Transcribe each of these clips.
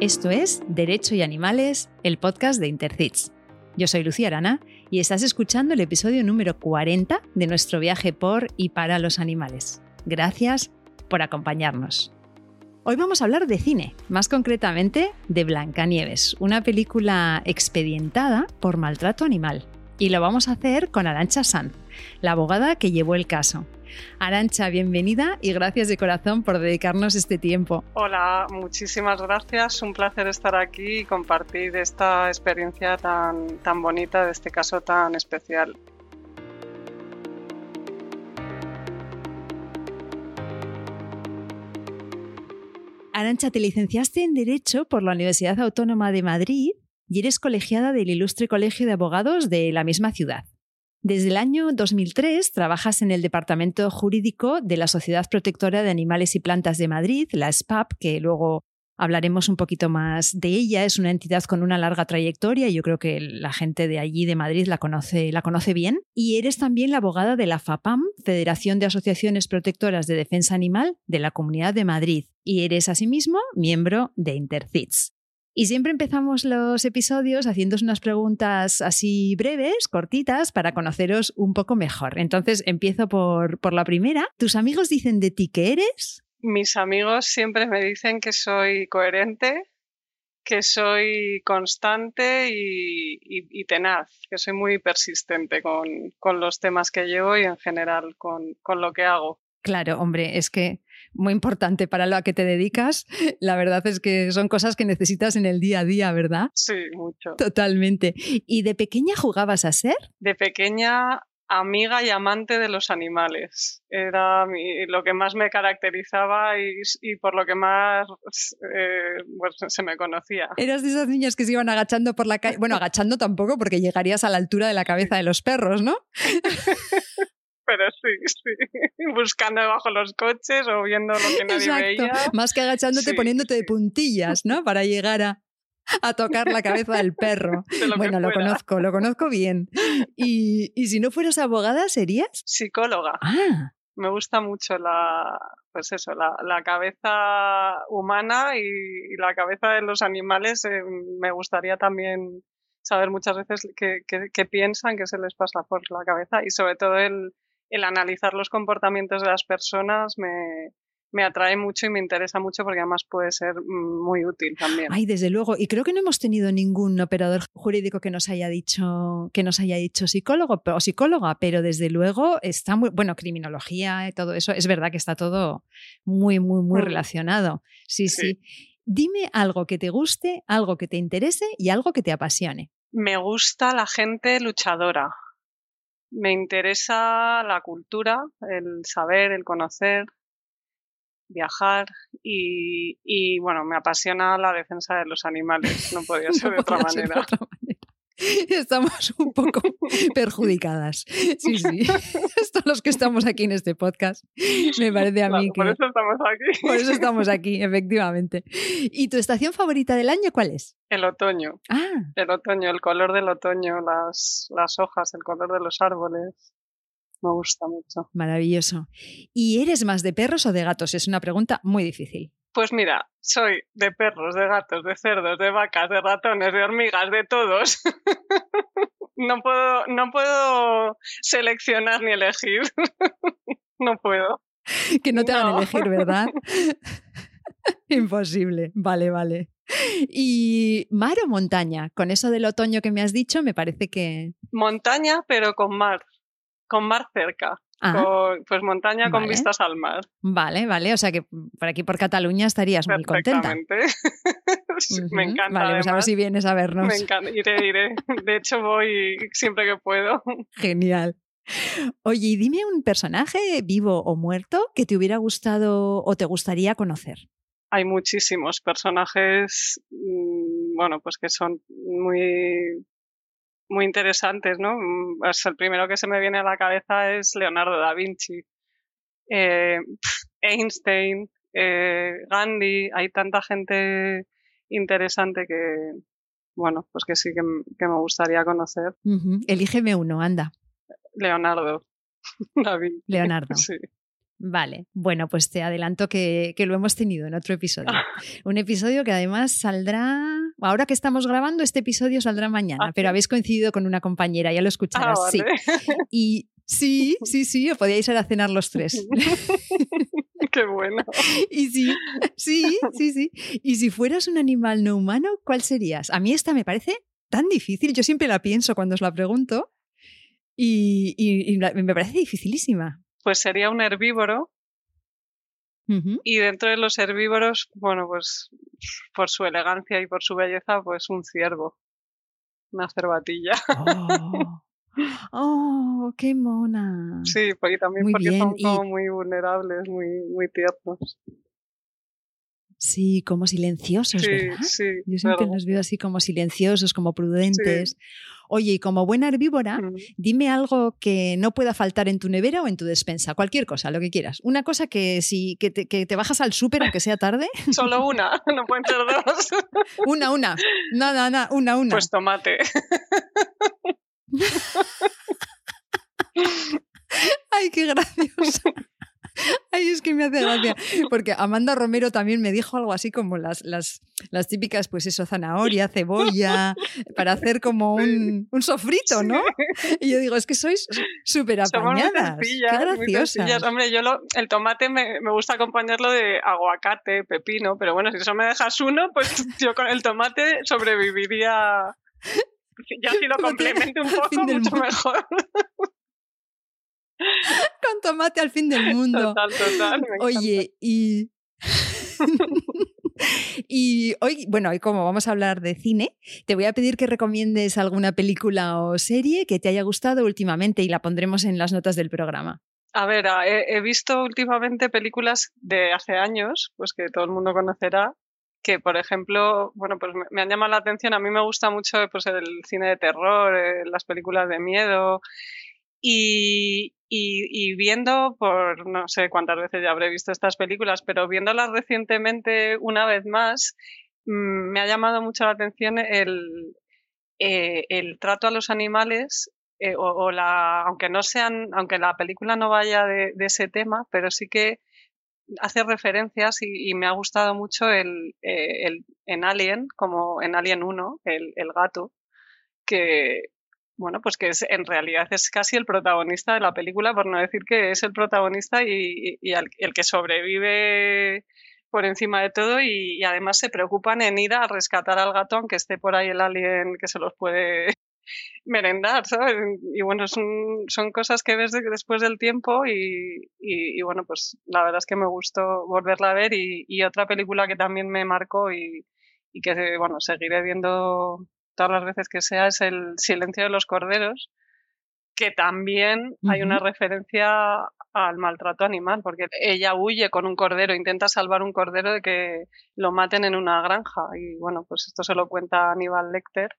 Esto es Derecho y Animales, el podcast de Intercits. Yo soy Lucía Arana y estás escuchando el episodio número 40 de nuestro viaje por y para los animales. Gracias por acompañarnos. Hoy vamos a hablar de cine, más concretamente de Blancanieves, una película expedientada por maltrato animal. Y lo vamos a hacer con Arancha San, la abogada que llevó el caso. Arancha, bienvenida y gracias de corazón por dedicarnos este tiempo. Hola, muchísimas gracias. Un placer estar aquí y compartir esta experiencia tan, tan bonita de este caso tan especial. Arancha, te licenciaste en Derecho por la Universidad Autónoma de Madrid y eres colegiada del Ilustre Colegio de Abogados de la misma ciudad. Desde el año 2003 trabajas en el Departamento Jurídico de la Sociedad Protectora de Animales y Plantas de Madrid, la SPAP, que luego hablaremos un poquito más de ella. Es una entidad con una larga trayectoria y yo creo que la gente de allí, de Madrid, la conoce, la conoce bien. Y eres también la abogada de la FAPAM, Federación de Asociaciones Protectoras de Defensa Animal de la Comunidad de Madrid. Y eres asimismo miembro de Intercits. Y siempre empezamos los episodios haciendo unas preguntas así breves, cortitas, para conoceros un poco mejor. Entonces empiezo por, por la primera. ¿Tus amigos dicen de ti que eres? Mis amigos siempre me dicen que soy coherente, que soy constante y, tenaz, que soy muy persistente con, con, los temas que llevo y en general con, con lo que hago. Claro, hombre, es que muy importante para lo a que te dedicas. La verdad es que son cosas que necesitas en el día a día, ¿verdad? Sí, mucho. Totalmente. ¿Y de pequeña jugabas a ser? De pequeña amiga y amante de los animales. Era lo que más me caracterizaba y, por lo que más eh, pues, se me conocía. Eras de esas niñas que se iban agachando por la calle. Bueno, agachando tampoco porque llegarías a la altura de la cabeza de los perros, ¿no? pero sí, sí, buscando debajo los coches o viendo lo que nadie veía. Más que agachándote, poniéndote de puntillas, ¿no? Para llegar a, a tocar la cabeza del perro. bueno, lo conozco, lo conozco bien. Y, y, si no fueras abogada, ¿serías? Psicóloga. Ah. Me gusta mucho la, pues eso, la, la cabeza humana y, la cabeza de los animales. Eh, me gustaría también saber muchas veces qué, qué piensan, qué se les pasa por la cabeza y sobre todo el, el analizar los comportamientos de las personas me, me atrae mucho y me interesa mucho porque además puede ser mm, muy útil también. Ay, desde luego. Y creo que no hemos tenido ningún operador jurídico que nos haya dicho que nos haya dicho psicólogo o psicóloga, pero desde luego está muy bueno criminología y todo eso. Es verdad que está todo muy muy muy mm. relacionado. sí, sí. Dime algo que te guste, algo que te interese y algo que te apasione. Me gusta la gente luchadora me interesa la cultura, el saber, el conocer, viajar y, bueno, me apasiona la defensa de los animales, no podía ser, de, otra manera. Estamos un poco perjudicadas. Sí, sí. Estos los que estamos aquí en este podcast. Me parece a mí que. Por eso estamos aquí. Por eso estamos aquí, efectivamente. ¿Y tu estación favorita del año cuál es? El otoño. Ah. El otoño, el color del otoño, las, las hojas, el color de los árboles. Me gusta mucho. Maravilloso. ¿Y eres más de perros o de gatos? Es una pregunta muy difícil. Pues mira, soy de perros, de gatos, de cerdos, de vacas, de ratones, de hormigas, de todos. no puedo, no puedo seleccionar ni elegir. no puedo. Que no te van a elegir, ¿verdad? Imposible. Vale, vale. ¿Y mar o montaña? Con eso del otoño que me has dicho, me parece que. Montaña, pero con mar. Con mar cerca. Ah. pues montaña con vistas al mar. Vale, vale. O sea que por aquí por Cataluña estarías muy contenta. me encanta. Vale, pues a ver si vienes a vernos. Me encanta. Iré, iré. De hecho, voy siempre que puedo. Genial. Oye, y dime un personaje vivo o muerto que te hubiera gustado o te gustaría conocer. Hay muchísimos personajes, mm, bueno, pues que son muy muy interesantes, ¿no? Mm, pues el primero que se me viene a la cabeza es Leonardo da Vinci, eh, Einstein, eh, Gandhi, hay tanta gente interesante que, bueno, pues que sí que, me gustaría conocer. Elígeme uno, anda. Leonardo. Leonardo. Sí. Vale, bueno, pues te adelanto que, lo hemos tenido en otro episodio. Un episodio que además saldrá, ahora que estamos grabando, este episodio saldrá mañana, ah, pero habéis coincidido con una compañera, ya lo escucharás, ah, sí. Y sí, sí, sí, podíais ir a cenar los tres. Qué bueno. Y sí, sí, sí, sí. Y si fueras un animal no humano, ¿cuál serías? A mí esta me parece tan difícil, yo siempre la pienso cuando os la pregunto y, y me parece dificilísima pues sería un herbívoro. Y dentro de los herbívoros, bueno, pues por su elegancia y por su belleza, pues un ciervo. Una cervatilla. Oh, oh qué mona. Sí, porque también porque son como muy vulnerables, muy, muy tiernos. Sí, como silenciosos, ¿verdad? Sí, Yo siempre los veo así como silenciosos, como prudentes. Oye, y como buena herbívora, dime algo que no pueda faltar en tu nevera o en tu despensa, cualquier cosa, lo que quieras. Una cosa que si que te, bajas al súper aunque sea tarde. Solo una, no pueden ser dos. una, una. No, no, no, una, una. Pues tomate. Ay, qué gracioso. Ay, es que me hace gracia. Porque Amanda Romero también me dijo algo así como las, las, las típicas, pues eso, zanahoria, cebolla, para hacer como un, un sofrito, ¿no? Y yo digo, es que sois súper apañadas. Qué graciosas. Hombre, yo lo, el tomate me, me, gusta acompañarlo de aguacate, pepino, pero bueno, si eso me dejas uno, pues yo con el tomate sobreviviría. Ya si lo complemento un poco, mucho mejor. Con tomate al fin del mundo. Total, total. Oye, y. y hoy, bueno, hoy como vamos a hablar de cine, te voy a pedir que recomiendes alguna película o serie que te haya gustado últimamente y la pondremos en las notas del programa. A ver, he, visto últimamente películas de hace años, pues que todo el mundo conocerá, que por ejemplo, bueno, pues me, han llamado la atención. A mí me gusta mucho pues, el cine de terror, eh, las películas de miedo y, viendo, por no sé cuántas veces ya habré visto estas películas, pero viéndolas recientemente una vez más, mm, me ha llamado mucho la atención el, eh, el trato a los animales. Eh, o, la, aunque no sean, aunque la película no vaya de, ese tema, pero sí que hace referencias y, me ha gustado mucho el, eh, el, en Alien, como en Alien 1, el, el gato, que, bueno, pues que es, en realidad es casi el protagonista de la película, por no decir que es el protagonista y, el, que sobrevive por encima de todo y, además se preocupan en ir a rescatar al gato aunque esté por ahí el alien que se los puede merendar, ¿sabes? Y bueno, son, son cosas que ves después del tiempo y, y, bueno, pues la verdad es que me gustó volverla a ver y, otra película que también me marcó y, y que, bueno, seguiré viendo todas las veces que sea, es el silencio de los corderos, que también hay una referencia al maltrato animal, porque ella huye con un cordero, intenta salvar un cordero de que lo maten en una granja. Y bueno, pues esto se lo cuenta Aníbal Lecter.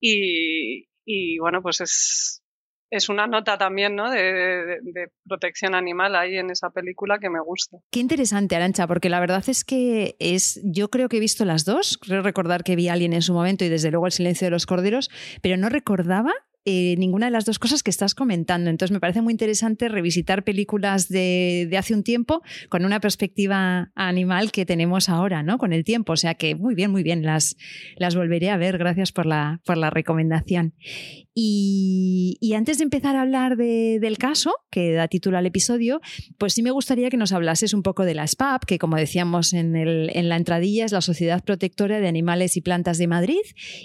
Y, y bueno, pues es, es una nota también ¿no? de, protección animal ahí en esa película que me gusta. Qué interesante, Arancha, porque la verdad es que es, yo creo que he visto las dos, creo recordar que vi a alguien en su momento y desde luego el silencio de los corderos, pero no recordaba eh, ninguna de las dos cosas que estás comentando. Entonces me parece muy interesante revisitar películas de, hace un tiempo con una perspectiva animal que tenemos ahora, ¿no? Con el tiempo. O sea que muy bien, muy bien, las, las volveré a ver. Gracias por la, por la recomendación. Y, antes de empezar a hablar del caso, que da título al episodio, pues sí me gustaría que nos hablases un poco de la SPAP, que como decíamos en, en la entradilla es la Sociedad Protectora de Animales y Plantas de Madrid.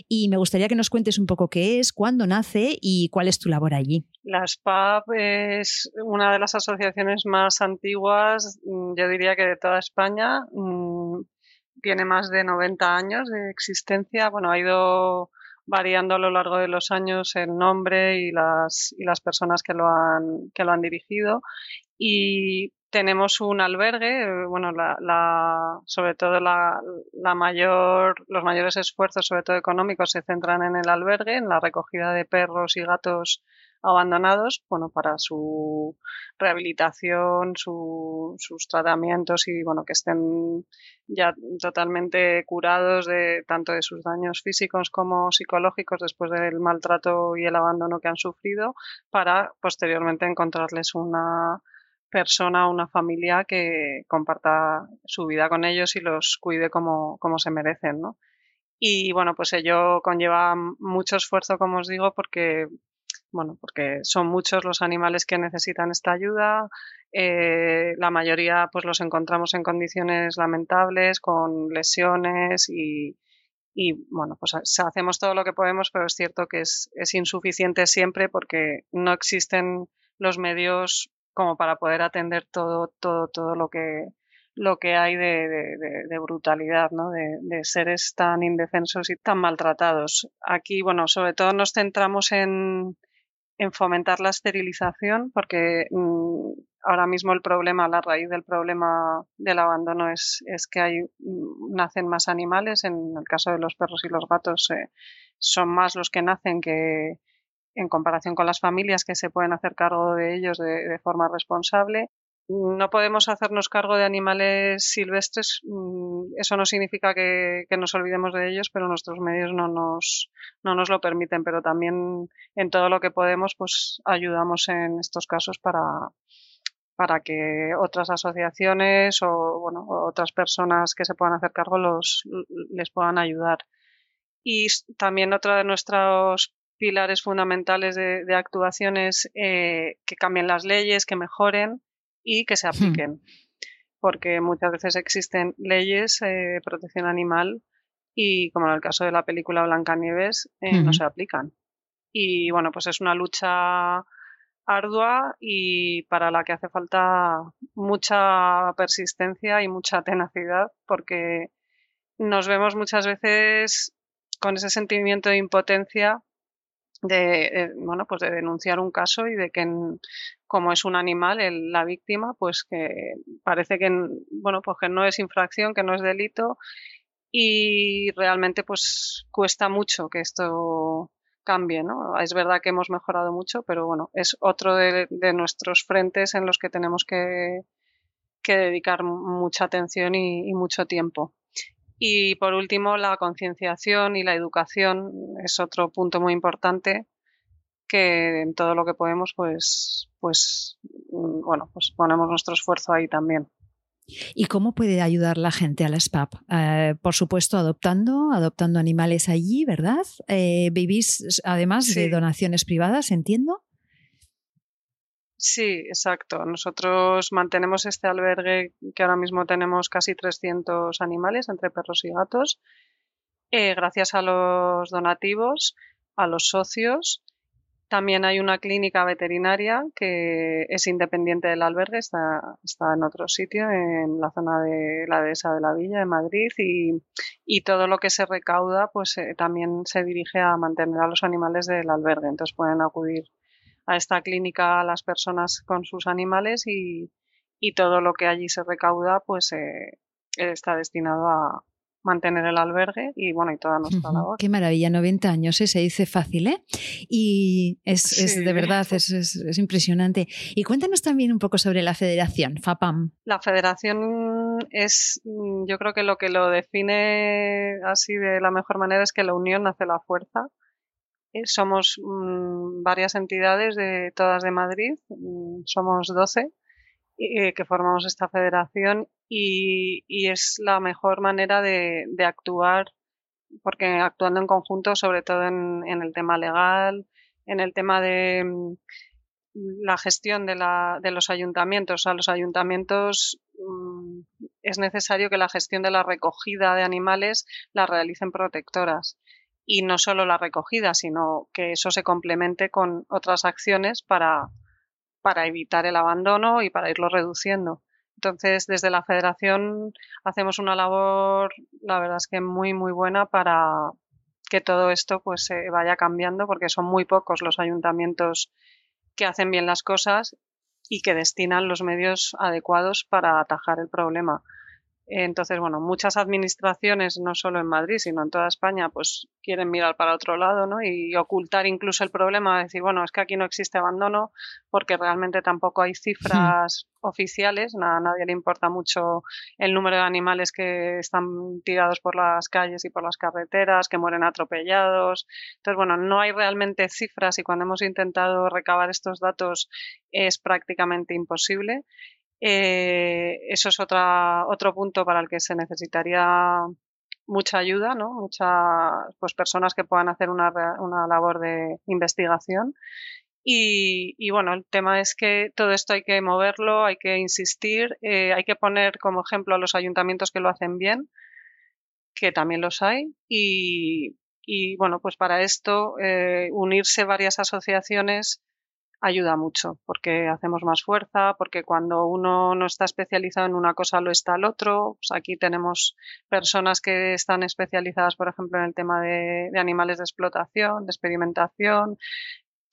Y me gustaría que nos cuentes un poco qué es, cuándo nace y cuál es tu labor allí. La SPAP es una de las asociaciones más antiguas, mm, yo diría que de toda España. Mm, tiene más de 90 años de existencia. Bueno, ha ido variando a lo largo de los años el nombre y las, y las personas que lo han, que lo han dirigido. Y tenemos un albergue, eh, bueno, la, sobre todo la, mayor, los mayores esfuerzos, sobre todo económicos, se centran en el albergue, en la recogida de perros y gatos abandonados, bueno, para su rehabilitación, sus tratamientos y, bueno, que estén ya totalmente curados de tanto de sus daños físicos como psicológicos después del maltrato y el abandono que han sufrido, para posteriormente encontrarles una persona una familia que comparta su vida con ellos y los cuide como, como se merecen, ¿no? Y bueno, pues ello conlleva mucho esfuerzo, como os digo, porque bueno, porque son muchos los animales que necesitan esta ayuda. Eh, la mayoría, pues, los encontramos en condiciones lamentables, con lesiones y, y bueno, pues hacemos todo lo que podemos, pero es cierto que es, es insuficiente siempre porque no existen los medios como para poder atender todo, todo, todo lo que lo que hay de, de, brutalidad, ¿no? De, de, seres tan indefensos y tan maltratados. Aquí, bueno, sobre todo nos centramos en, en fomentar la esterilización, porque mm, ahora mismo el problema, la raíz del problema del abandono es, es que hay, mm, nacen más animales. En el caso de los perros y los gatos eh, son más los que nacen que en comparación con las familias que se pueden hacer cargo de ellos de forma responsable no podemos hacernos cargo de animales silvestres. Mm, eso no significa que, nos olvidemos de ellos, pero nuestros medios no nos, no nos lo permiten. Pero también en todo lo que podemos, pues ayudamos en estos casos para, para que otras asociaciones o bueno, otras personas que se puedan hacer cargo los, les puedan ayudar. Y también otra de nuestros pilares fundamentales de, de actuación es eh, que cambien las leyes, que mejoren y que se apliquen. Porque muchas veces existen leyes eh, de protección animal y, como en el caso de la película Blancanieves, eh, no se aplican. Y bueno, pues es una lucha ardua y para la que hace falta mucha persistencia y mucha tenacidad porque nos vemos muchas veces con ese sentimiento de impotencia de, eh, bueno, pues de denunciar un caso y de que como es un animal la víctima, pues que parece que bueno, pues que no es infracción, que no es delito y realmente pues cuesta mucho que esto cambie, ¿no? Es verdad que hemos mejorado mucho, pero bueno, es otro de, nuestros frentes en los que tenemos que, que dedicar mucha atención y mucho tiempo. Y por último, la concienciación y la educación es otro punto muy importante que en todo lo que podemos, pues, pues, mm, bueno, pues ponemos nuestro esfuerzo ahí también. ¿Y cómo puede ayudar la gente a la SPAP? Eh, por supuesto, adoptando, adoptando animales allí, ¿verdad? Eh, ¿Vivís además de donaciones privadas, entiendo? Sí, exacto. Nosotros mantenemos este albergue que ahora mismo tenemos casi 300 animales entre perros y gatos, eh, gracias a los donativos, a los socios. También hay una clínica veterinaria que es independiente del albergue, está, está en otro sitio, en la zona de la dehesa de la Villa, de Madrid, y, todo lo que se recauda pues eh, también se dirige a mantener a los animales del albergue. Entonces pueden acudir a esta clínica a las personas con sus animales y, todo lo que allí se recauda pues eh, está destinado a mantener el albergue y bueno y toda nuestra labor. Qué maravilla, 90 años, ¿eh? se dice fácil, ¿eh? Y es, es de verdad, es, es, impresionante. Y cuéntanos también un poco sobre la federación, FAPAM. La federación es, yo creo que lo que lo define así de la mejor manera es que la unión hace la fuerza somos mm, varias entidades de todas de Madrid, mm, somos 12 eh, que formamos esta federación y, es la mejor manera de, actuar porque actuando en conjunto, sobre todo en, el tema legal, en el tema de mm, la gestión de, de los ayuntamientos. A los ayuntamientos es necesario que la gestión de la recogida de animales la realicen protectoras y no solo la recogida, sino que eso se complemente con otras acciones para, para evitar el abandono y para irlo reduciendo. Entonces, desde la federación hacemos una labor, la verdad es que muy, muy buena para que todo esto pues se vaya cambiando, porque son muy pocos los ayuntamientos que hacen bien las cosas y que destinan los medios adecuados para atajar el problema Entonces, bueno, muchas administraciones, no solo en Madrid, sino en toda España, pues quieren mirar para otro lado, ¿no? Y ocultar incluso el problema, decir, bueno, es que aquí no existe abandono porque realmente tampoco hay cifras oficiales, a nadie le importa mucho el número de animales que están tirados por las calles y por las carreteras, que mueren atropellados. Entonces, bueno, no hay realmente cifras y cuando hemos intentado recabar estos datos es prácticamente imposible. Eh, eso es otra, otro punto para el que se necesitaría mucha ayuda, ¿no? Muchas pues, personas que puedan hacer una, una labor de investigación. Y, y, bueno, el tema es que todo esto hay que moverlo, hay que insistir, eh, hay que poner como ejemplo a los ayuntamientos que lo hacen bien, que también los hay. Y, y bueno, pues para esto eh, unirse varias asociaciones ayuda mucho porque hacemos más fuerza, porque cuando uno no está especializado en una cosa lo está el otro. Pues aquí tenemos personas que están especializadas, por ejemplo, en el tema de, animales de explotación, de experimentación.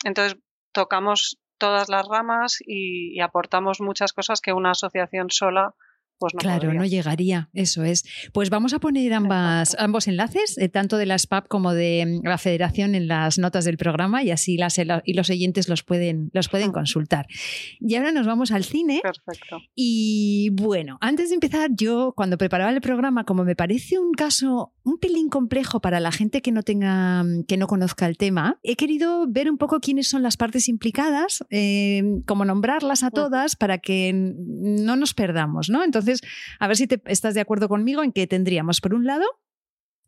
Entonces, tocamos todas las ramas y aportamos muchas cosas que una asociación sola pues claro, no llegaría, eso es. Pues vamos a poner ambas, ambos enlaces, eh, tanto de la SPAP como de mm, la Federación, en las notas del programa y así las, y los oyentes los pueden, los pueden consultar. Y ahora nos vamos al cine. Perfecto. Y bueno, antes de empezar, yo cuando preparaba el programa, como me parece un caso un pelín complejo para la gente que no tenga, mm, que no conozca el tema, he querido ver un poco quiénes son las partes implicadas, eh, como nombrarlas a todas para que no nos perdamos, ¿no? Entonces, a ver si te, estás de acuerdo conmigo en que tendríamos, por un lado,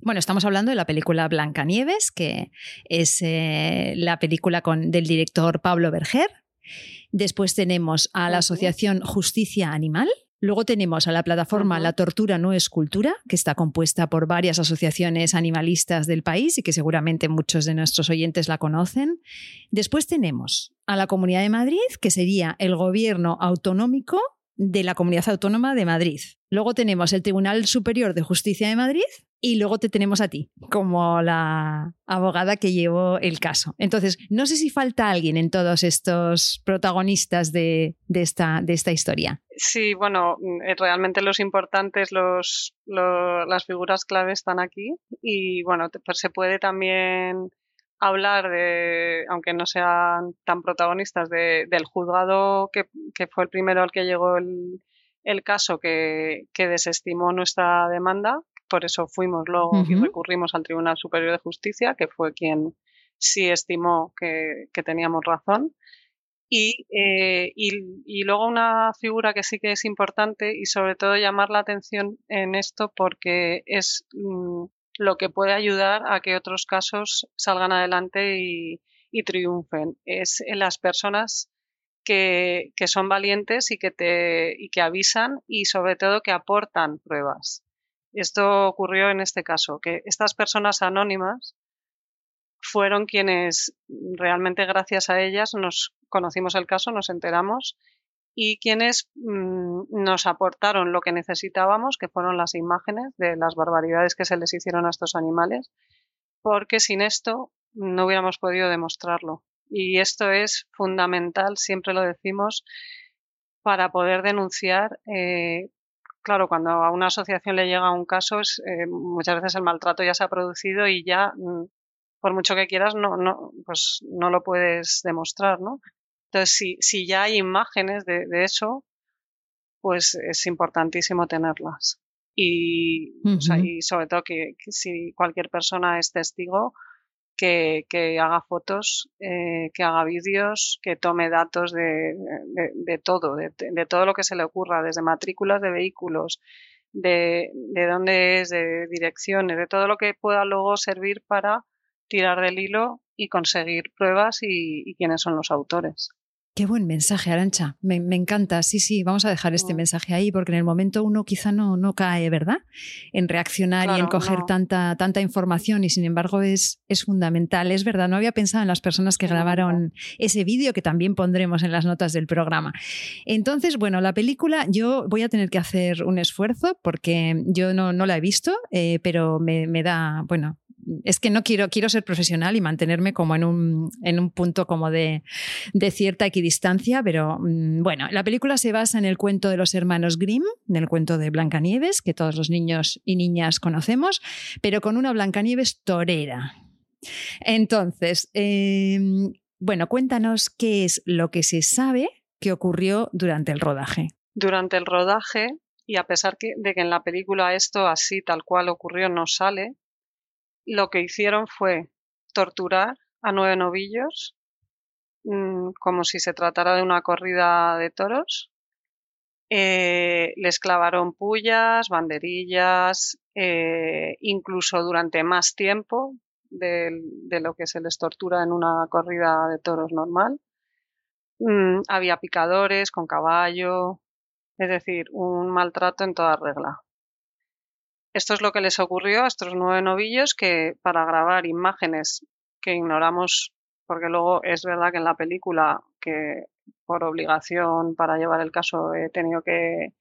bueno, estamos hablando de la película Blancanieves, que es eh, la película con, del director Pablo Berger. Después tenemos a la Asociación Justicia Animal, Luego tenemos a la plataforma La Tortura No es Cultura, que está compuesta por varias asociaciones animalistas del país y que seguramente muchos de nuestros oyentes la conocen. Después tenemos a la Comunidad de Madrid, que sería el gobierno autonómico de la Comunidad Autónoma de Madrid. Luego tenemos el Tribunal Superior de Justicia de Madrid y luego te tenemos a ti como la abogada que llevó el caso. Entonces, no sé si falta alguien en todos estos protagonistas de, esta, de esta historia. Sí, bueno, eh, realmente los importantes, los, las figuras clave están aquí y bueno, pues se puede también hablar de, aunque no sean tan protagonistas, de, del juzgado que, que, fue el primero al que llegó el, el caso que, que, desestimó nuestra demanda. Por eso fuimos luego y recurrimos al Tribunal Superior de Justicia, que fue quien sí estimó que, que teníamos razón. Y, eh, y, y, luego una figura que sí que es importante y sobre todo llamar la atención en esto porque es mm, lo que puede ayudar a que otros casos salgan adelante y, triunfen. Es en las personas que, son valientes y que, te, y que avisan y sobre todo que aportan pruebas. Esto ocurrió en este caso, que estas personas anónimas fueron quienes realmente gracias a ellas nos conocimos el caso, nos enteramos y quienes mm, nos aportaron lo que necesitábamos, que fueron las imágenes de las barbaridades que se les hicieron a estos animales, porque sin esto no hubiéramos podido demostrarlo. Y esto es fundamental, siempre lo decimos, para poder denunciar. Eh, claro, cuando a una asociación le llega un caso, eh, muchas veces el maltrato ya se ha producido y ya, mm, por mucho que quieras, no, no, pues no lo puedes demostrar, ¿no? Entonces, si, si ya hay imágenes de, eso, pues es importantísimo tenerlas. Y, sobre todo que, si cualquier persona es testigo, que, que haga fotos, eh, que haga vídeos, que tome datos de, de, todo, de, todo lo que se le ocurra, desde matrículas de vehículos, de, de dónde es, de direcciones, de todo lo que pueda luego servir para tirar del hilo y conseguir pruebas y quiénes son los autores. Qué buen mensaje, Arancha. Me, encanta. Sí, sí, vamos a dejar este mm. mensaje ahí porque en el momento uno quizá no, no cae, ¿verdad? En reaccionar y en coger tanta, tanta información y sin embargo es, es fundamental. Es verdad, no había pensado en las personas que grabaron ese vídeo que también pondremos en las notas del programa. Entonces, bueno, la película yo voy a tener que hacer un esfuerzo porque yo no, no la he visto, eh, pero me, me da, bueno, es que no quiero, quiero ser profesional y mantenerme como en un, en un punto como de, de cierta equidistancia, pero mm, bueno, la película se basa en el cuento de los hermanos Grimm, en el cuento de Blancanieves, que todos los niños y niñas conocemos, pero con una Blancanieves torera. Entonces, em, bueno, cuéntanos qué es lo que se sabe que ocurrió durante el rodaje. Durante el rodaje, y a pesar de que en la película esto así tal cual ocurrió no sale, lo que hicieron fue torturar a nueve novillos mm, como si se tratara de una corrida de toros. Eh, les clavaron pullas, banderillas, eh, incluso durante más tiempo de, lo que se les tortura en una corrida de toros normal. Mm, había picadores con caballo, es decir, un maltrato en toda regla. Esto es lo que les ocurrió a estos nueve novillos que para grabar imágenes que ignoramos, porque luego es verdad que en la película, que por obligación para llevar el caso he tenido que,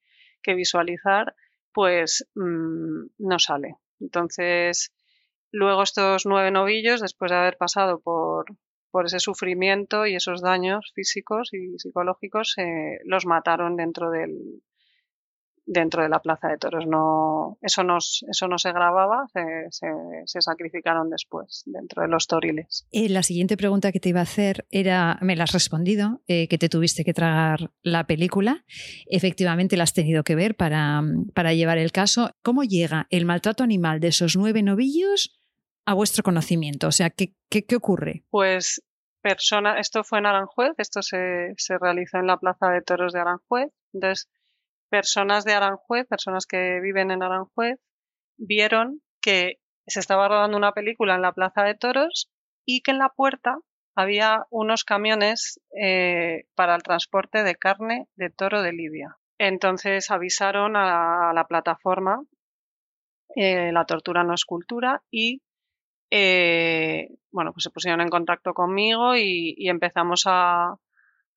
visualizar, pues mm, no sale. Entonces, luego estos nueve novillos, después de haber pasado por, por ese sufrimiento y esos daños físicos y psicológicos, eh, los mataron dentro del, dentro de la plaza de toros. No, eso, no, eso no se grababa, se, sacrificaron después dentro de los toriles. Eh, la siguiente pregunta que te iba a hacer era, me la has respondido, eh, que te tuviste que tragar la película. Efectivamente la has tenido que ver para, para llevar el caso. ¿Cómo llega el maltrato animal de esos nueve novillos a vuestro conocimiento? O sea, ¿qué, qué, ocurre? Pues persona, esto fue en Aranjuez, esto se, se realizó en la Plaza de Toros de Aranjuez. Entonces, personas de Aranjuez, personas que viven en Aranjuez, vieron que se estaba rodando una película en la Plaza de Toros y que en la puerta había unos camiones eh, para el transporte de carne de toro de Libia. Entonces avisaron a, la plataforma eh, La Tortura no es cultura y eh, bueno, pues se pusieron en contacto conmigo y, empezamos a,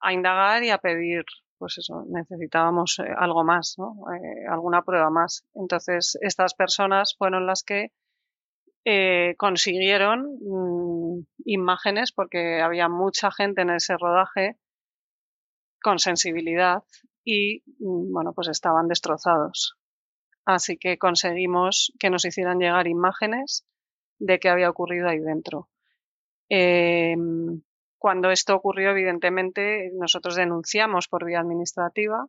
a, indagar y a pedir pues eso, necesitábamos eh, algo más. Eh, alguna prueba más. Entonces, estas personas fueron las que eh, consiguieron mm, imágenes, porque había mucha gente en ese rodaje con sensibilidad y, mm, bueno, pues estaban destrozados. Así que conseguimos que nos hicieran llegar imágenes de qué había ocurrido ahí dentro. Em, cuando esto ocurrió, evidentemente, nosotros denunciamos por vía administrativa.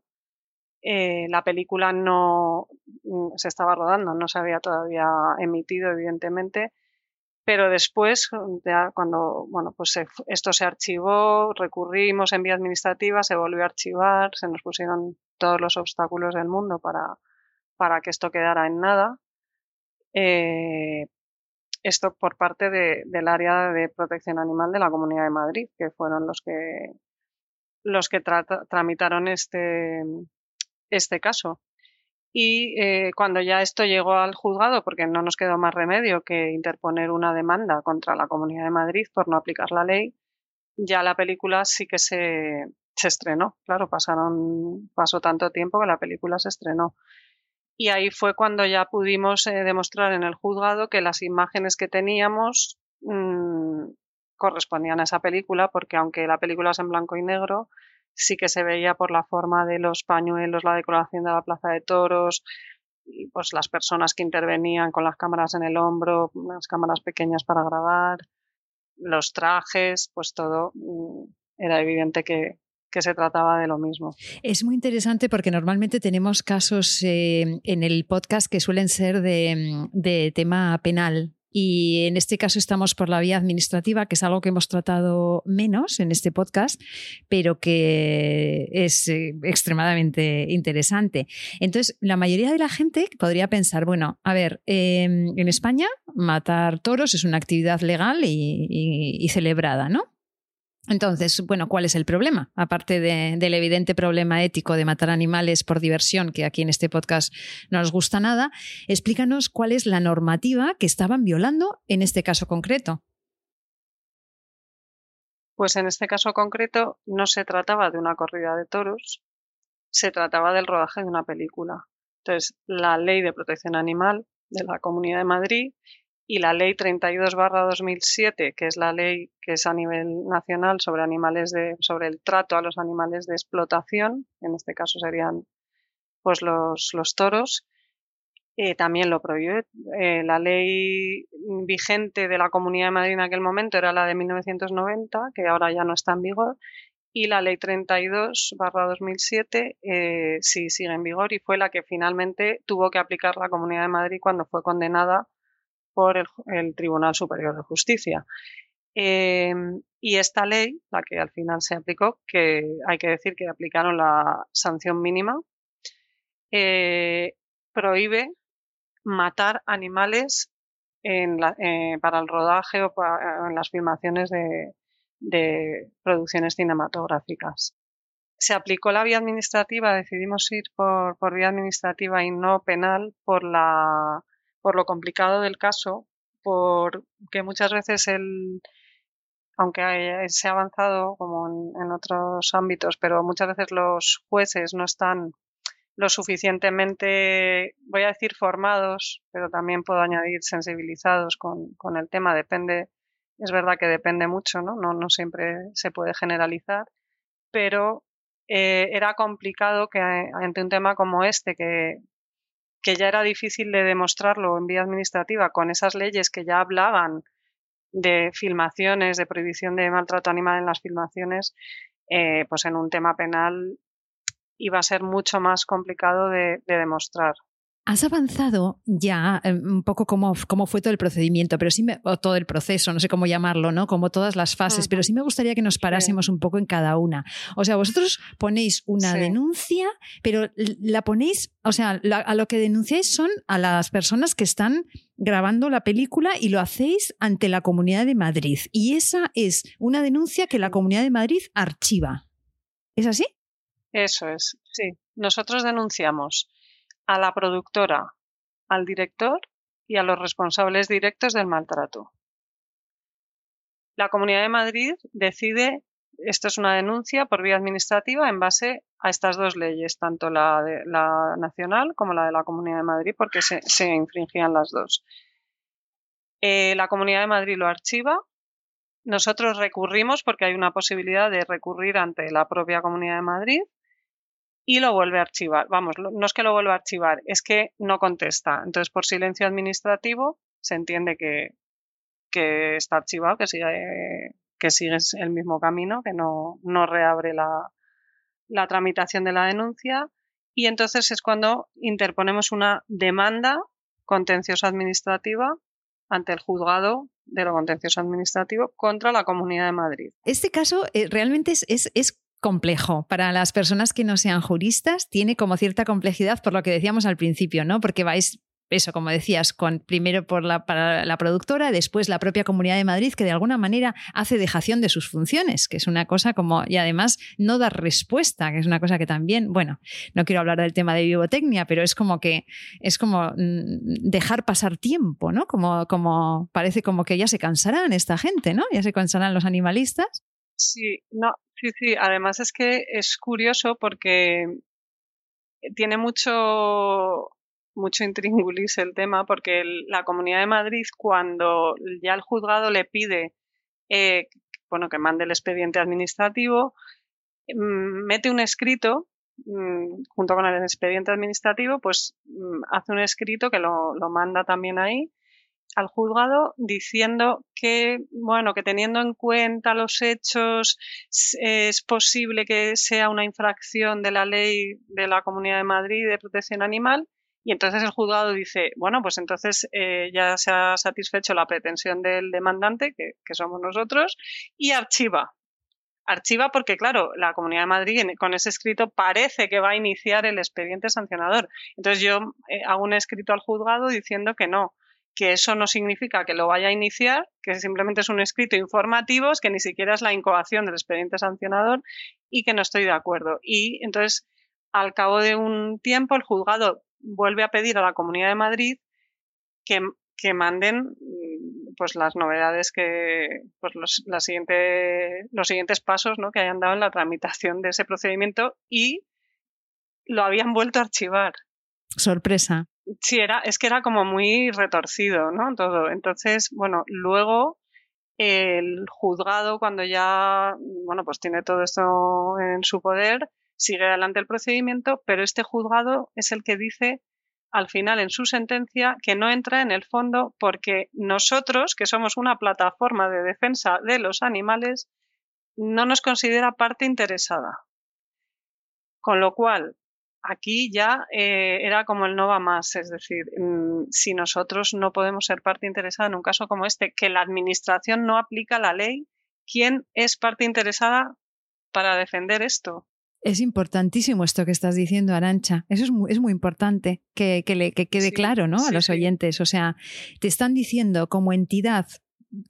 Eh, la película no mm, se estaba rodando, no se había todavía emitido, evidentemente, pero después, ya cuando bueno, pues esto se archivó, recurrimos en vía administrativa, se volvió a archivar, se nos pusieron todos los obstáculos del mundo para, para que esto quedara en nada. Eh, esto por parte del área de protección animal de la Comunidad de Madrid, que fueron los que, los que tramitaron este, este caso. Y eh, cuando ya esto llegó al juzgado, porque no nos quedó más remedio que interponer una demanda contra la Comunidad de Madrid por no aplicar la ley, ya la película sí que se, se estrenó. Claro, pasaron, pasó tanto tiempo que la película se estrenó. Y ahí fue cuando ya pudimos eh, demostrar en el juzgado que las imágenes que teníamos mm, correspondían a esa película, porque aunque la película es en blanco y negro, sí que se veía por la forma de los pañuelos, la decoración de la plaza de toros, y pues las personas que intervenían con las cámaras en el hombro, las cámaras pequeñas para grabar, los trajes, pues todo mm, era evidente que, que se trataba de lo mismo. Es muy interesante porque normalmente tenemos casos eh, en el podcast que suelen ser de, tema penal, y en este caso estamos por la vía administrativa, que es algo que hemos tratado menos en este podcast, pero que es eh, extremadamente interesante. Entonces, la mayoría de la gente podría pensar, bueno, a ver, em, en España matar toros es una actividad legal y celebrada, ¿no? Entonces, bueno, ¿cuál es el problema? Aparte del evidente problema ético de matar animales por diversión, que aquí en este podcast no nos gusta nada, explícanos cuál es la normativa que estaban violando en este caso concreto. Pues en este caso concreto no se trataba de una corrida de toros, se trataba del rodaje de una película. Entonces, la ley de protección animal de la Comunidad de Madrid y la ley 32-2007, que es la ley que es a nivel nacional sobre animales de, sobre el trato a los animales de explotación, en este caso serían pues los, los toros, eh, también lo prohíbe. Eh, la ley vigente de la Comunidad de Madrid en aquel momento era la de 1990, que ahora ya no está en vigor, y la ley 32-2007 eh, sí sigue en vigor y fue la que finalmente tuvo que aplicar la Comunidad de Madrid cuando fue condenada por el, Tribunal Superior de Justicia. Em, y esta ley, la que al final se aplicó, que hay que decir que aplicaron la sanción mínima, eh, prohíbe matar animales eh, para el rodaje o en las filmaciones de, producciones cinematográficas. Se aplicó la vía administrativa, decidimos ir por vía administrativa y no penal por la por lo complicado del caso, porque muchas veces el, aunque se ha avanzado como en, otros ámbitos, pero muchas veces los jueces no están lo suficientemente, voy a decir, formados, pero también puedo añadir sensibilizados con, el tema. Depende, es verdad que depende mucho, ¿no? No, no siempre se puede generalizar, pero eh, era complicado que ante un tema como este, que que ya era difícil de demostrarlo en vía administrativa con esas leyes que ya hablaban de filmaciones, de prohibición de maltrato animal en las filmaciones, eh, pues en un tema penal iba a ser mucho más complicado de demostrar. Has avanzado ya eh, un poco cómo, cómo fue todo el procedimiento, pero sí me, o todo el proceso, no sé cómo llamarlo, ¿no? Como todas las fases, pero sí me gustaría que nos parásemos un poco en cada una. O sea, vosotros ponéis una denuncia, pero la ponéis, o sea, a lo que denunciáis son a las personas que están grabando la película y lo hacéis ante la Comunidad de Madrid. Y esa es una denuncia que la Comunidad de Madrid archiva. ¿Es así? Eso es, sí. Nosotros denunciamos a la productora, al director y a los responsables directos del maltrato. La Comunidad de Madrid decide, esto es una denuncia por vía administrativa en base a estas dos leyes, tanto la, de, la nacional como la de la Comunidad de Madrid, porque se, infringían las dos. Eh, la Comunidad de Madrid lo archiva. Nosotros recurrimos porque hay una posibilidad de recurrir ante la propia Comunidad de Madrid y lo vuelve a archivar. Vamos, no es que lo vuelva a archivar, es que no contesta. Entonces, por silencio administrativo, se entiende que, que está archivado, que sigue, que sigue el mismo camino, que no, no reabre la, la tramitación de la denuncia. Y entonces es cuando interponemos una demanda contenciosa administrativa ante el juzgado de lo contencioso administrativo contra la Comunidad de Madrid. Este caso eh, realmente es, complejo. Para las personas que no sean juristas, tiene como cierta complejidad por lo que decíamos al principio, ¿no? Porque vais eso, como decías, primero por la, para la productora, después la propia Comunidad de Madrid, que de alguna manera hace dejación de sus funciones, que es una cosa como, y además no dar respuesta, que es una cosa que también, bueno, no quiero hablar del tema de biotecnia, pero es como que es como mm, dejar pasar tiempo, ¿no? Como, como parece como que ya se cansarán esta gente, ¿no? Ya se cansarán los animalistas. Sí, no, Sí, sí, además es que es curioso porque tiene mucho, mucho intríngulis el tema, porque la Comunidad de Madrid, cuando ya el juzgado le pide eh, bueno, que mande el expediente administrativo, mm, mete un escrito mm, junto con el expediente administrativo, pues mm, hace un escrito que lo, lo manda también ahí al juzgado diciendo que, bueno, que teniendo en cuenta los hechos es posible que sea una infracción de la ley de la Comunidad de Madrid de protección animal. Y entonces el juzgado dice, bueno, pues entonces eh, ya se ha satisfecho la pretensión del demandante, que, somos nosotros, y archiva. Archiva porque, claro, la Comunidad de Madrid con ese escrito parece que va a iniciar el expediente sancionador. Entonces yo eh, hago un escrito al juzgado diciendo que no, que eso no significa que lo vaya a iniciar, que simplemente es un escrito informativo, que ni siquiera es la incoación del expediente sancionador y que no estoy de acuerdo. Y entonces, al cabo de un tiempo, el juzgado vuelve a pedir a la Comunidad de Madrid que, que manden mm, pues las novedades que pues los, la siguiente, los siguientes pasos ¿no? que hayan dado en la tramitación de ese procedimiento y lo habían vuelto a archivar. Sorpresa. Sí, era, es que era como muy retorcido, ¿no? Todo. Entonces, bueno, luego el juzgado, cuando ya, bueno, pues tiene todo esto en su poder, sigue adelante el procedimiento, pero este juzgado es el que dice al final en su sentencia que no entra en el fondo porque nosotros, que somos una plataforma de defensa de los animales, no nos considera parte interesada. Con lo cual, aquí ya eh, era como el no va más, es decir, mm, si nosotros no podemos ser parte interesada en un caso como este, que la Administración no aplica la ley, ¿quién es parte interesada para defender esto? Es importantísimo esto que estás diciendo, Arancha. Eso es muy, es muy importante que, le, quede claro ¿no? a los oyentes. O sea, te están diciendo como entidad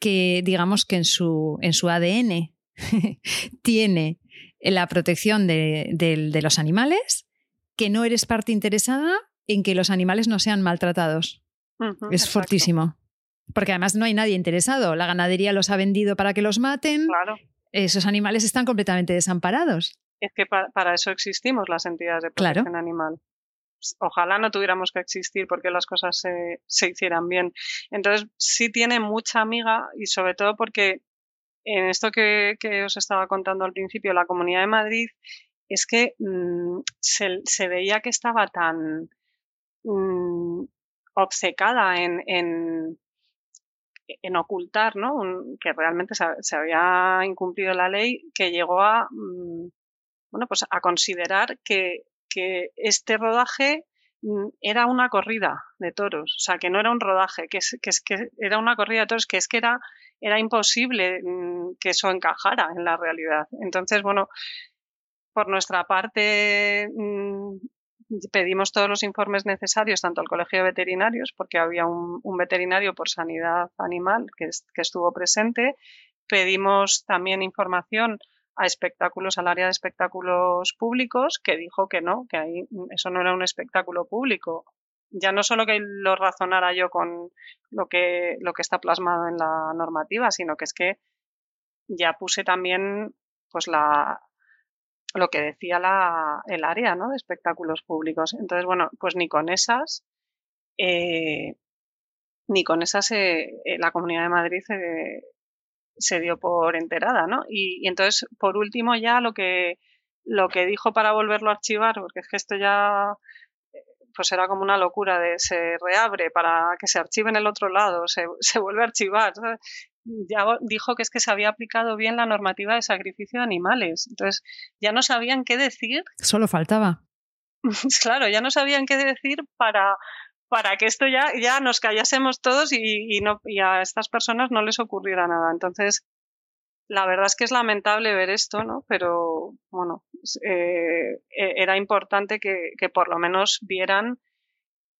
que, digamos que en su, en su ADN tiene la protección de, de los animales, que no eres parte interesada en que los animales no sean maltratados. es fortísimo. Porque además no hay nadie interesado. La ganadería los ha vendido para que los maten. Esos animales están completamente desamparados. Es que para, eso existimos las entidades de protección animal. Ojalá no tuviéramos que existir porque las cosas se, se hicieran bien. Entonces, sí tiene mucha amiga y sobre todo porque en esto que, que, os estaba contando al principio, la Comunidad de Madrid es que mm, se, veía que estaba tan mm, obcecada en, en, ocultar, ¿no? que realmente se, había incumplido la ley, que llegó a, mm, bueno, pues a considerar que, que este rodaje era una corrida de toros, o sea, que no era un rodaje, que, es, que, es, que era una corrida de toros, que es que era, era imposible que eso encajara en la realidad. Entonces, bueno, por nuestra parte, mm, pedimos todos los informes necesarios, tanto al Colegio de Veterinarios, porque había un, veterinario por sanidad animal que, estuvo presente. Pedimos también información a espectáculos, al área de espectáculos públicos, que dijo que no, que ahí eso no era un espectáculo público. Ya no solo que lo razonara yo con lo que, lo que está plasmado en la normativa, sino que es que ya puse también pues la, lo que decía la, el área de espectáculos públicos. Entonces, bueno, pues ni con esas, eh, ni con esas eh, eh, la Comunidad de Madrid se dio por enterada, ¿no? Y, entonces, por último, ya lo que, lo que dijo para volverlo a archivar, porque es que esto ya pues era como una locura de se reabre para que se archive en el otro lado, se, se vuelve a archivar ya dijo que es que se había aplicado bien la normativa de sacrificio de animales. Entonces, ya no sabían qué decir. Solo faltaba. claro, ya no sabían qué decir para, para que esto ya, ya nos callásemos todos y, no, y a estas personas no les ocurriera nada. Entonces, la verdad es que es lamentable ver esto, ¿no? Pero bueno, eh, e, era importante que, que por lo menos vieran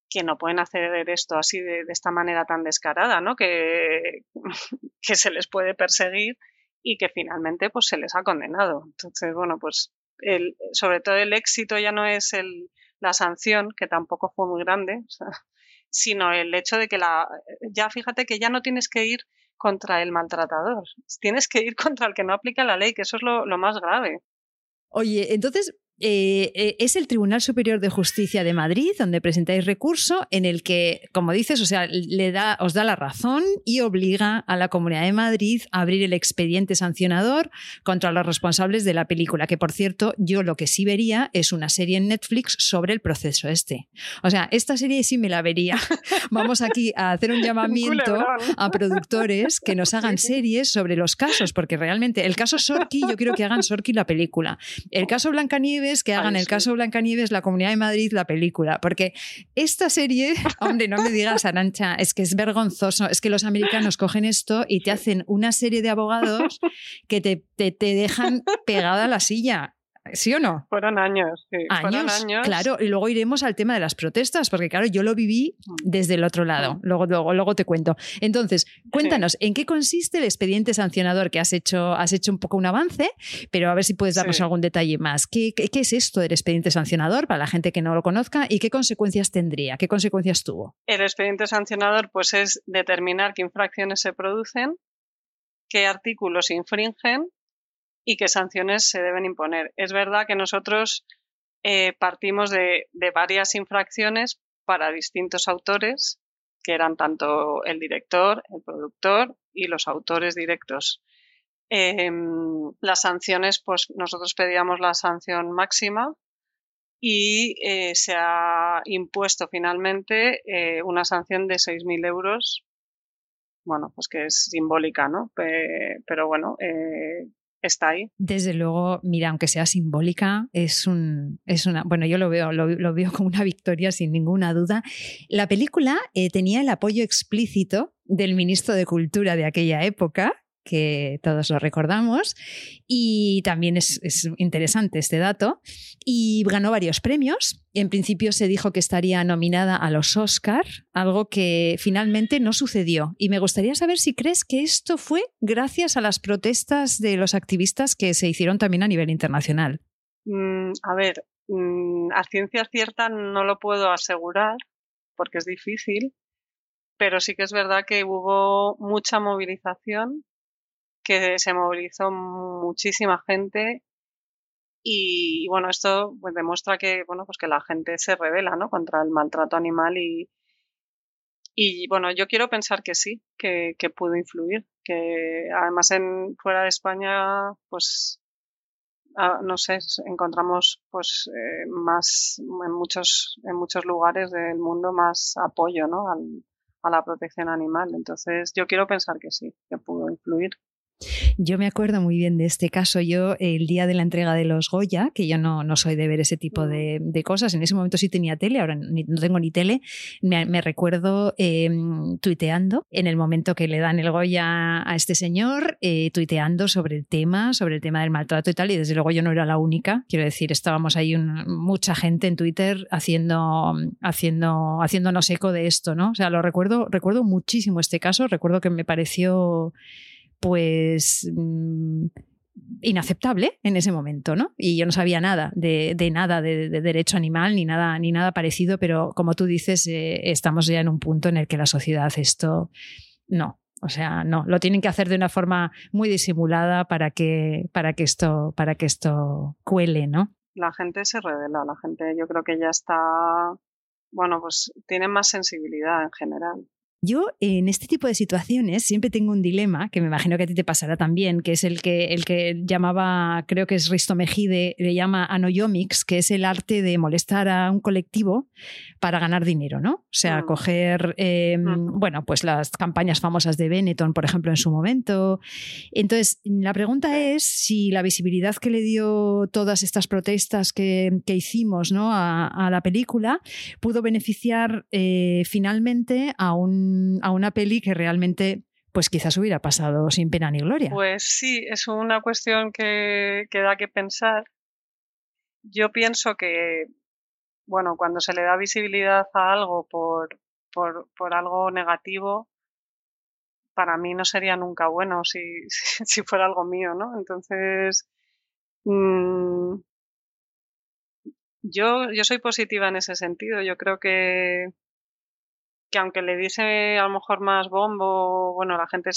que no pueden hacer esto así de, esta manera tan descarada, ¿no? Que, que se les puede perseguir y que finalmente pues se les ha condenado. Entonces, bueno, pues el, sobre todo el éxito ya no es el, la sanción, que tampoco fue muy grande, sino el hecho de que la, ya fíjate que ya no tienes que ir contra el maltratador, tienes que ir contra el que no aplica la ley, que eso es lo, lo más grave. Oye, entonces, eh, eh, es el Tribunal Superior de Justicia de Madrid donde presentáis recurso en el que, como dices, o sea, le da, os da la razón y obliga a la Comunidad de Madrid a abrir el expediente sancionador contra los responsables de la película, que por cierto, yo lo que sí vería es una serie en Netflix sobre el proceso este. O sea, esta serie sí me la vería. Vamos aquí a hacer un llamamiento a productores que nos hagan series sobre los casos, porque realmente el caso Sorki, yo quiero que hagan Sorki la película. El caso Blancanieves que hagan el caso Blancanieves, la Comunidad de Madrid, la película. Porque esta serie, hombre, no me digas, Arancha, es que es vergonzoso. Es que los americanos cogen esto y te hacen una serie de abogados que te, te, te dejan pegada a la silla. ¿Sí o no? Fueron años, sí. ¿Años? Claro, y luego iremos al tema de las protestas, porque claro, yo lo viví mm. desde el otro lado. Mm. Luego, luego, luego te cuento. Entonces, cuéntanos, ¿en qué consiste el expediente sancionador? Que has hecho, has hecho un poco un avance, pero a ver si puedes darnos algún detalle más. ¿Qué, ¿Qué, es esto del expediente sancionador para la gente que no lo conozca y qué consecuencias tendría? ¿Qué consecuencias tuvo? El expediente sancionador, pues, es determinar qué infracciones se producen, qué artículos infringen y qué sanciones se deben imponer. Es verdad que nosotros eh, partimos de, varias infracciones para distintos autores, que eran tanto el director, el productor y los autores directos. Em, las sanciones, pues nosotros pedíamos la sanción máxima y eh, se ha impuesto finalmente eh, una sanción de 6.000 euros. Bueno, pues que es simbólica, ¿no? pero bueno, está ahí. Desde luego, mira, aunque sea simbólica, es, un, es una. Bueno, yo lo veo, lo, veo como una victoria sin ninguna duda. La película tenía el apoyo explícito del ministro de Cultura de aquella época, que todos lo recordamos. Y también es, interesante este dato. Y ganó varios premios. En principio se dijo que estaría nominada a los Oscar, algo que finalmente no sucedió. Y me gustaría saber si crees que esto fue gracias a las protestas de los activistas que se hicieron también a nivel internacional. Mm, a ver, mm, a ciencia cierta no lo puedo asegurar porque es difícil, pero sí que es verdad que hubo mucha movilización que se movilizó muchísima gente y, bueno, esto pues, demuestra que, bueno, pues que la gente se revela, ¿no? Contra el maltrato animal y, y bueno, yo quiero pensar que sí, que, que pudo influir, que además en fuera de España, pues ah, no sé, encontramos pues eh, más en muchos en muchos lugares del mundo más apoyo, ¿no? a la protección animal. Entonces, yo quiero pensar que sí, que pudo influir. Yo me acuerdo muy bien de este caso. Yo, el día de la entrega de los Goya, que yo no, no soy de ver ese tipo de, de, cosas, en ese momento sí tenía tele, ahora no tengo ni tele, me, recuerdo em, tuiteando en el momento que le dan el Goya a este señor, eh, tuiteando sobre el tema, sobre el tema del maltrato y tal, y desde luego yo no era la única, quiero decir, estábamos ahí mucha gente en Twitter haciendo, haciendo, haciéndonos eco de esto, ¿no? O sea, lo recuerdo, recuerdo muchísimo este caso, recuerdo que me pareció pues mm, inaceptable en ese momento, ¿no? Y yo no sabía nada de, nada de, derecho animal ni nada, ni nada parecido, pero como tú dices, eh, estamos ya en un punto en el que la sociedad esto no. O sea, no, lo tienen que hacer de una forma muy disimulada para que, para que esto, para que esto cuele, ¿no? La gente se revela, la gente yo creo que ya está, bueno, pues tiene más sensibilidad en general. Yo en este tipo de situaciones siempre tengo un dilema, que me imagino que a ti te pasará también, que es el que, el que llamaba, creo que es Risto Mejide, le llama anoyomics, que es el arte de molestar a un colectivo para ganar dinero, ¿no? O sea, mm. coger, em, mm. bueno, pues las campañas famosas de Benetton, por ejemplo, en su momento. Entonces, la pregunta es si la visibilidad que le dio todas estas protestas que, hicimos ¿no? a, la película pudo beneficiar eh, finalmente a un a una peli que realmente pues quizás hubiera pasado sin pena ni gloria. Pues sí, es una cuestión que, da que pensar. Yo pienso que, bueno, cuando se le da visibilidad a algo por, por, algo negativo, para mí no sería nunca bueno si, si fuera algo mío, ¿no? Entonces, mmm, yo, yo soy positiva en ese sentido. Yo creo que, que aunque le dice a lo mejor más bombo, bueno, la gente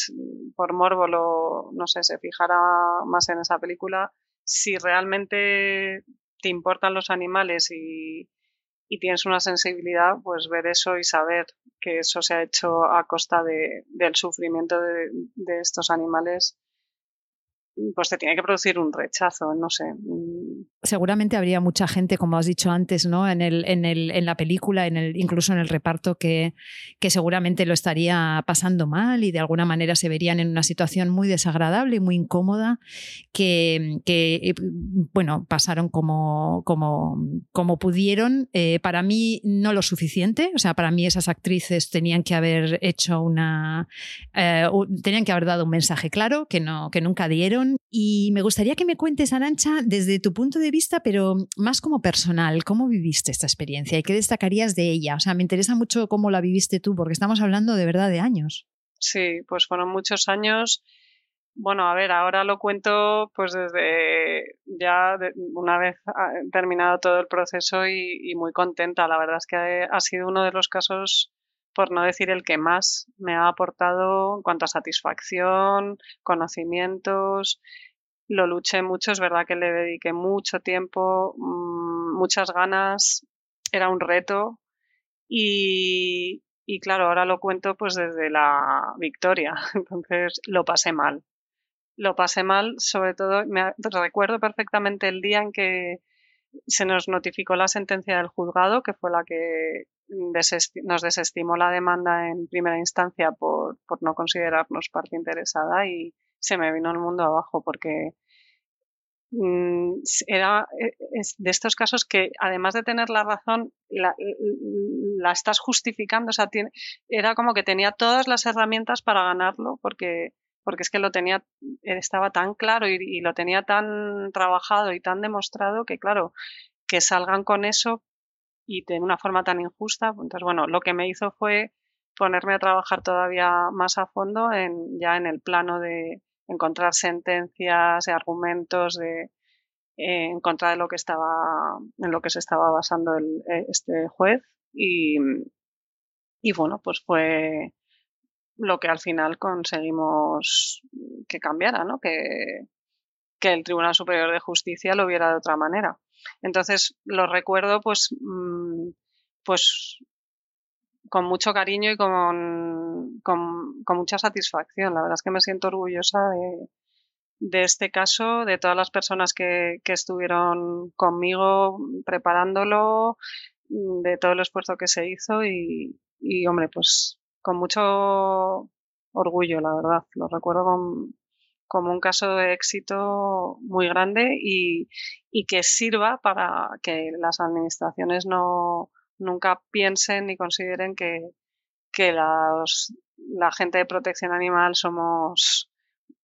por morbo lo, no sé, se fijará más en esa película, si realmente te importan los animales y, y tienes una sensibilidad, pues ver eso y saber que eso se ha hecho a costa de, del sufrimiento de, de estos animales pues te tiene que producir un rechazo, no sé. Seguramente habría mucha gente, como has dicho antes, ¿no? En, el, en, el, en la película, en el, incluso en el reparto, que, que seguramente lo estaría pasando mal y de alguna manera se verían en una situación muy desagradable y muy incómoda, que, que eh, bueno, pasaron como, como, como pudieron. Eh, para mí no lo suficiente, o sea, para mí esas actrices tenían que haber hecho una... Eh, tenían que haber dado un mensaje claro que, no, que nunca dieron y me gustaría que me cuentes, Arancha, desde tu punto de vista, pero más como personal, ¿cómo viviste esta experiencia y qué destacarías de ella? O sea, me interesa mucho cómo la viviste tú, porque estamos hablando de verdad de años. Sí, pues fueron muchos años. Bueno, a ver, ahora lo cuento pues desde ya una vez terminado todo el proceso y, y, muy contenta. La verdad es que ha sido uno de los casos por no decir el que más me ha aportado en cuanto a satisfacción, conocimientos. Lo luché mucho, es verdad que le dediqué mucho tiempo, mm, muchas ganas, era un reto Y, y claro, ahora lo cuento pues desde la victoria, entonces lo pasé mal. Lo pasé mal, sobre todo, me recuerdo perfectamente el día en que se nos notificó la sentencia del juzgado, que fue la que nos desestimó la demanda en primera instancia por, por no considerarnos parte interesada y se me vino el mundo abajo porque mm, era e, de estos casos que además de tener la razón la, estás justificando o sea tiene, era como que tenía todas las herramientas para ganarlo porque porque es que lo tenía estaba tan claro y, y lo tenía tan trabajado y tan demostrado que claro que salgan con eso y de una forma tan injusta. Entonces, bueno, lo que me hizo fue ponerme a trabajar todavía más a fondo en, ya en el plano de encontrar sentencias y argumentos de en contra de lo que estaba en lo que se estaba basando el, eh, este juez. Y, y bueno pues fue lo que al final conseguimos que cambiara no que, que el Tribunal Superior de Justicia lo viera de otra manera. Entonces lo recuerdo pues, mm, pues con mucho cariño y con, con, mucha satisfacción. La verdad es que me siento orgullosa de, de este caso, de todas las personas que, que estuvieron conmigo preparándolo, de todo el esfuerzo que se hizo y, y, hombre, pues con mucho orgullo, la verdad. Lo recuerdo con, como un caso de éxito muy grande y, y que sirva para que las administraciones no nunca piensen ni consideren que, que la gente de protección animal somos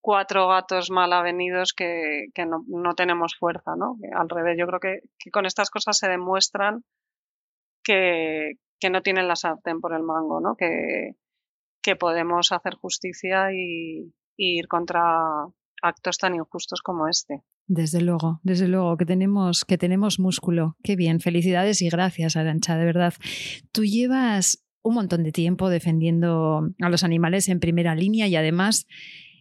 cuatro gatos mal avenidos que, que no, no, tenemos fuerza, ¿no? Al revés, yo creo que, que con estas cosas se demuestran que, que, no tienen la sartén por el mango, ¿no? Que, podemos hacer justicia y, ir contra actos tan injustos como este. Desde luego, desde luego que tenemos que tenemos músculo. Qué bien, felicidades y gracias, Arancha, de verdad. Tú llevas un montón de tiempo defendiendo a los animales en primera línea y además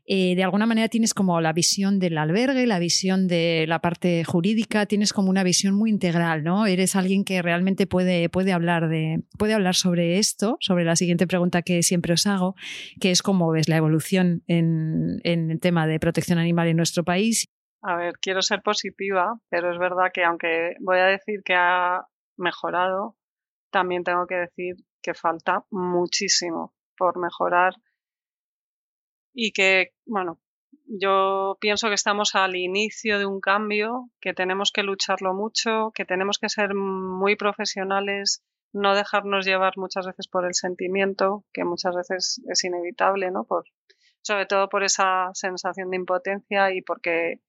eh, de alguna manera tienes como la visión del albergue, la visión de la parte jurídica, tienes como una visión muy integral, ¿no? Eres alguien que realmente puede, puede, hablar, de, puede hablar sobre esto, sobre la siguiente pregunta que siempre os hago, que es cómo ves la evolución en, en el tema de protección animal en nuestro país. A ver, quiero ser positiva, pero es verdad que aunque voy a decir que ha mejorado, también tengo que decir que falta muchísimo por mejorar y que, bueno, yo pienso que estamos al inicio de un cambio, que tenemos que lucharlo mucho, que tenemos que ser muy profesionales, no dejarnos llevar muchas veces por el sentimiento, que muchas veces es inevitable, ¿no? Por, sobre todo por esa sensación de impotencia y porque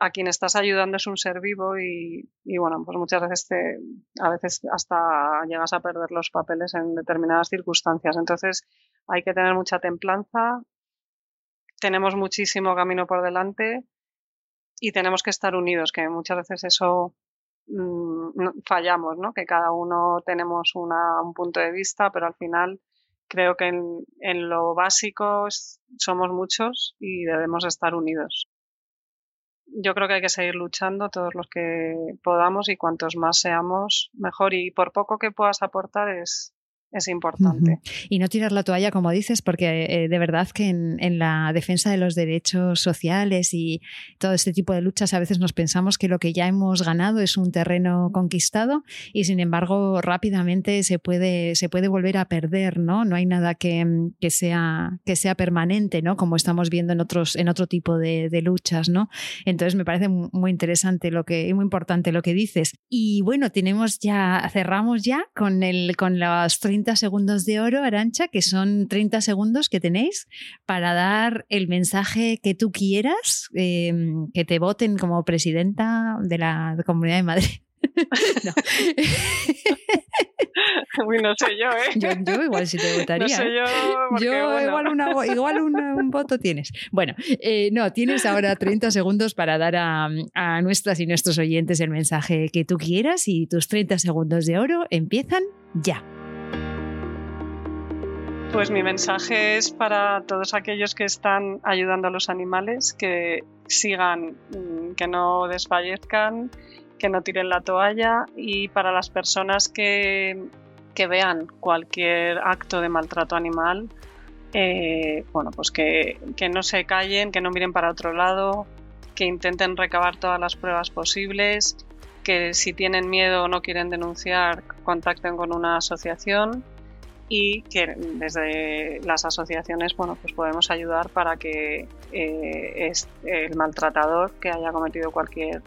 a quien estás ayudando es un ser vivo y, y bueno, pues muchas veces te, a veces hasta llegas a perder los papeles en determinadas circunstancias. Entonces hay que tener mucha templanza, tenemos muchísimo camino por delante y tenemos que estar unidos, que muchas veces eso mm, fallamos, ¿no? Que cada uno tenemos una, un punto de vista, pero al final creo que en, en lo básico somos muchos y debemos estar unidos. Yo creo que hay que seguir luchando todos los que podamos y cuantos más seamos, mejor. Y por poco que puedas aportar es, es importante. Y no tirar la toalla, como dices, porque eh, de verdad que en, la defensa de los derechos sociales y todo este tipo de luchas a veces nos pensamos que lo que ya hemos ganado es un terreno conquistado y sin embargo rápidamente se puede, se puede volver a perder, ¿no? No hay nada que, sea, que sea permanente, ¿no? Como estamos viendo en otros, en otro tipo de, luchas, ¿no? Entonces me parece muy interesante lo que, y muy importante lo que dices. Y bueno, tenemos ya, cerramos ya con el, con las 30 segundos de oro, Arancha, que son 30 segundos que tenéis para dar el mensaje que tú quieras, em, que te voten como presidenta de la Comunidad de Madrid. no. no sé yo, ¿eh? Yo, igual si te votaría. No sé yo. yo igual, igual un voto tienes. Bueno, eh, no, tienes ahora 30 segundos para dar a, a, nuestras y nuestros oyentes el mensaje que tú quieras y tus 30 segundos de oro empiezan ya. Pues mi mensaje es para todos aquellos que están ayudando a los animales, que sigan, mm, que no desfallezcan, que no tiren la toalla y para las personas que, que vean cualquier acto de maltrato animal, eh, bueno, pues que, no se callen, que no miren para otro lado, que intenten recabar todas las pruebas posibles, que si tienen miedo o no quieren denunciar, contacten con una asociación y que desde las asociaciones bueno pues podemos ayudar para que eh, el maltratador que haya cometido cualquier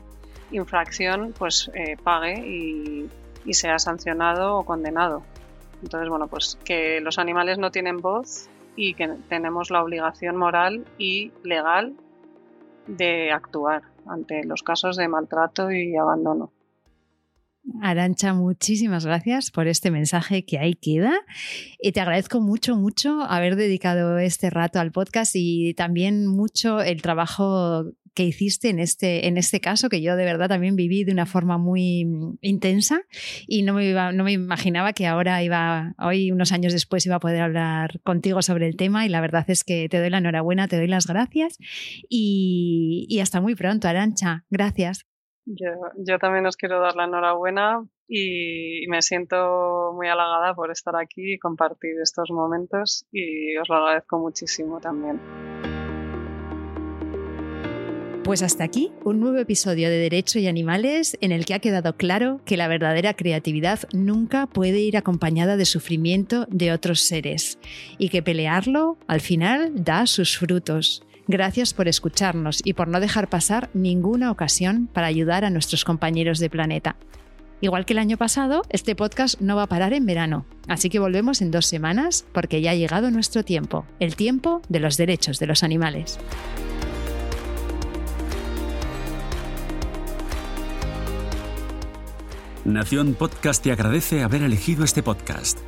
infracción pues eh, pague y, y, sea sancionado o condenado. Entonces bueno pues que los animales no tienen voz y que tenemos la obligación moral y legal de actuar ante los casos de maltrato y abandono Arancha, muchísimas gracias por este mensaje que ahí queda. Y te agradezco mucho, mucho haber dedicado este rato al podcast y también mucho el trabajo que hiciste en este, en este caso, que yo de verdad también viví de una forma muy intensa y no me, no me imaginaba que ahora iba, hoy unos años después iba a poder hablar contigo sobre el tema y la verdad es que te doy la enhorabuena, te doy las gracias y hasta muy pronto, Arancha. Gracias. Yo, también os quiero dar la enhorabuena y me siento muy halagada por estar aquí y compartir estos momentos y os lo agradezco muchísimo también. Pues hasta aquí un nuevo episodio de Derecho y Animales en el que ha quedado claro que la verdadera creatividad nunca puede ir acompañada de sufrimiento de otros seres y que pelearlo al final da sus frutos. Gracias por escucharnos y por no dejar pasar ninguna ocasión para ayudar a nuestros compañeros de planeta. Igual que el año pasado, este podcast no va a parar en verano, así que volvemos en dos semanas porque ya ha llegado nuestro tiempo, el tiempo de los derechos de los animales. Nación Podcast te agradece haber elegido este podcast.